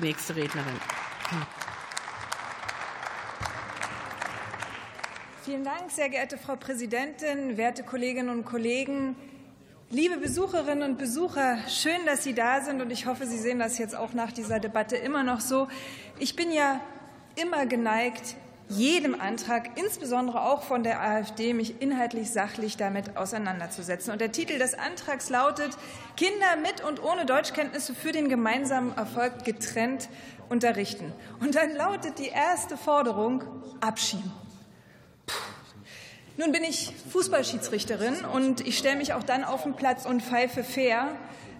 Nächste Rednerin. Vielen Dank, sehr geehrte Frau Präsidentin, werte Kolleginnen und Kollegen, liebe Besucherinnen und Besucher. Schön, dass Sie da sind und ich hoffe, Sie sehen das jetzt auch nach dieser Debatte immer noch so. Ich bin ja immer geneigt, jedem Antrag, insbesondere auch von der AfD, mich inhaltlich sachlich damit auseinanderzusetzen. Und der Titel des Antrags lautet Kinder mit und ohne Deutschkenntnisse für den gemeinsamen Erfolg getrennt unterrichten. Und dann lautet die erste Forderung Abschieben. Puh. Nun bin ich Fußballschiedsrichterin und ich stelle mich auch dann auf den Platz und pfeife fair,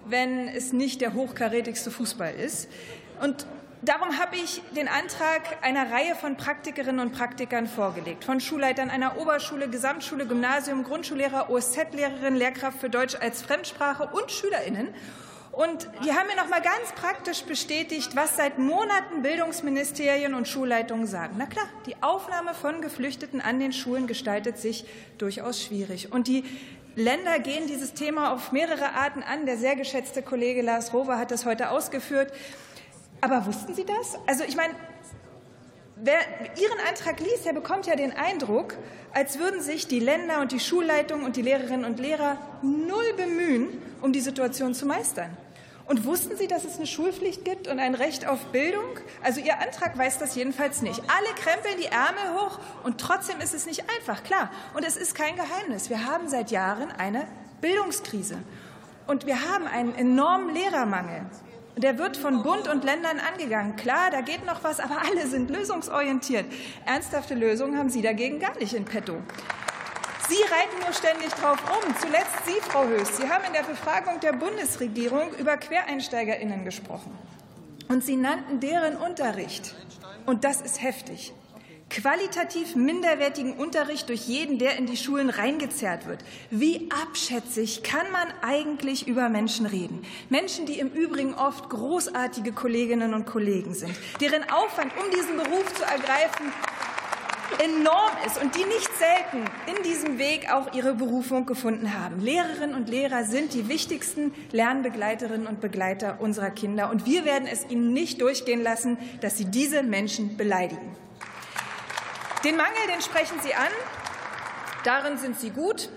wenn es nicht der hochkarätigste Fußball ist. Und Darum habe ich den Antrag einer Reihe von Praktikerinnen und Praktikern vorgelegt, von Schulleitern einer Oberschule, Gesamtschule, Gymnasium, Grundschullehrer, OSZ-Lehrerin, Lehrkraft für Deutsch als Fremdsprache und Schülerinnen. Und die haben mir noch mal ganz praktisch bestätigt, was seit Monaten Bildungsministerien und Schulleitungen sagen. Na klar, die Aufnahme von Geflüchteten an den Schulen gestaltet sich durchaus schwierig. Und die Länder gehen dieses Thema auf mehrere Arten an. Der sehr geschätzte Kollege Lars Rover hat das heute ausgeführt. Aber wussten Sie das? Also ich meine, wer Ihren Antrag liest, der bekommt ja den Eindruck, als würden sich die Länder und die Schulleitungen und die Lehrerinnen und Lehrer null bemühen, um die Situation zu meistern. Und wussten Sie, dass es eine Schulpflicht gibt und ein Recht auf Bildung? Also Ihr Antrag weiß das jedenfalls nicht. Alle krempeln die Ärmel hoch und trotzdem ist es nicht einfach, klar. Und es ist kein Geheimnis. Wir haben seit Jahren eine Bildungskrise. Und wir haben einen enormen Lehrermangel. Der wird von Bund und Ländern angegangen. Klar, da geht noch was, aber alle sind lösungsorientiert. Ernsthafte Lösungen haben Sie dagegen gar nicht in petto. Sie reiten nur ständig drauf rum. Zuletzt Sie, Frau Höß. Sie haben in der Befragung der Bundesregierung über QuereinsteigerInnen gesprochen. Und Sie nannten deren Unterricht. Und das ist heftig qualitativ minderwertigen Unterricht durch jeden, der in die Schulen reingezerrt wird. Wie abschätzig kann man eigentlich über Menschen reden? Menschen, die im Übrigen oft großartige Kolleginnen und Kollegen sind, deren Aufwand, um diesen Beruf zu ergreifen, enorm ist und die nicht selten in diesem Weg auch ihre Berufung gefunden haben. Lehrerinnen und Lehrer sind die wichtigsten Lernbegleiterinnen und Begleiter unserer Kinder. Und wir werden es ihnen nicht durchgehen lassen, dass sie diese Menschen beleidigen. Den Mangel, den sprechen Sie an. Darin sind Sie gut.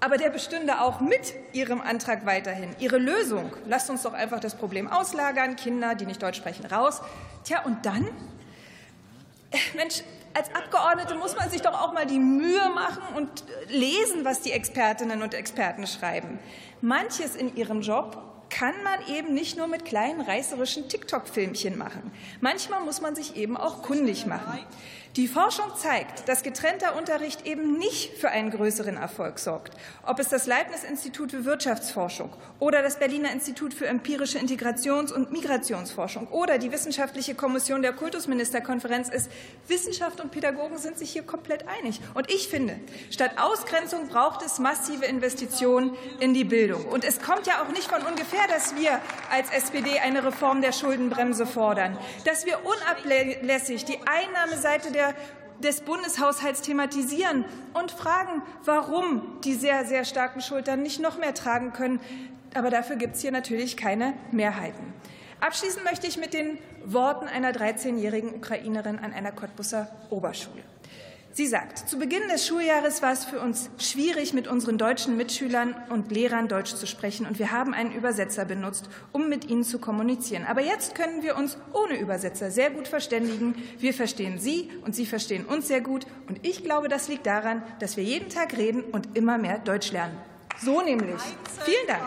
Aber der bestünde auch mit Ihrem Antrag weiterhin. Ihre Lösung, lasst uns doch einfach das Problem auslagern, Kinder, die nicht Deutsch sprechen, raus. Tja, und dann? Äh, Mensch, als Abgeordnete muss man sich doch auch mal die Mühe machen und lesen, was die Expertinnen und Experten schreiben. Manches in ihrem Job kann man eben nicht nur mit kleinen reißerischen TikTok-Filmchen machen. Manchmal muss man sich eben auch kundig machen. Die Forschung zeigt, dass getrennter Unterricht eben nicht für einen größeren Erfolg sorgt. Ob es das Leibniz-Institut für Wirtschaftsforschung oder das Berliner Institut für empirische Integrations- und Migrationsforschung oder die Wissenschaftliche Kommission der Kultusministerkonferenz ist, Wissenschaft Pädagogen sind sich hier komplett einig. Und ich finde, statt Ausgrenzung braucht es massive Investitionen in die Bildung. Und es kommt ja auch nicht von ungefähr, dass wir als SPD eine Reform der Schuldenbremse fordern, dass wir unablässig die Einnahmeseite der, des Bundeshaushalts thematisieren und fragen, warum die sehr, sehr starken Schultern nicht noch mehr tragen können. Aber dafür gibt es hier natürlich keine Mehrheiten. Abschließen möchte ich mit den Worten einer 13-jährigen Ukrainerin an einer Cottbusser Oberschule. Sie sagt, zu Beginn des Schuljahres war es für uns schwierig, mit unseren deutschen Mitschülern und Lehrern Deutsch zu sprechen, und wir haben einen Übersetzer benutzt, um mit ihnen zu kommunizieren. Aber jetzt können wir uns ohne Übersetzer sehr gut verständigen. Wir verstehen Sie und Sie verstehen uns sehr gut. Und ich glaube, das liegt daran, dass wir jeden Tag reden und immer mehr Deutsch lernen. So nämlich. Vielen Dank.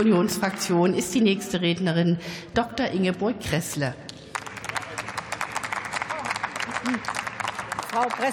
Unionsfraktion ist die nächste Rednerin Dr. Ingeborg Kressle. Frau Präsidentin!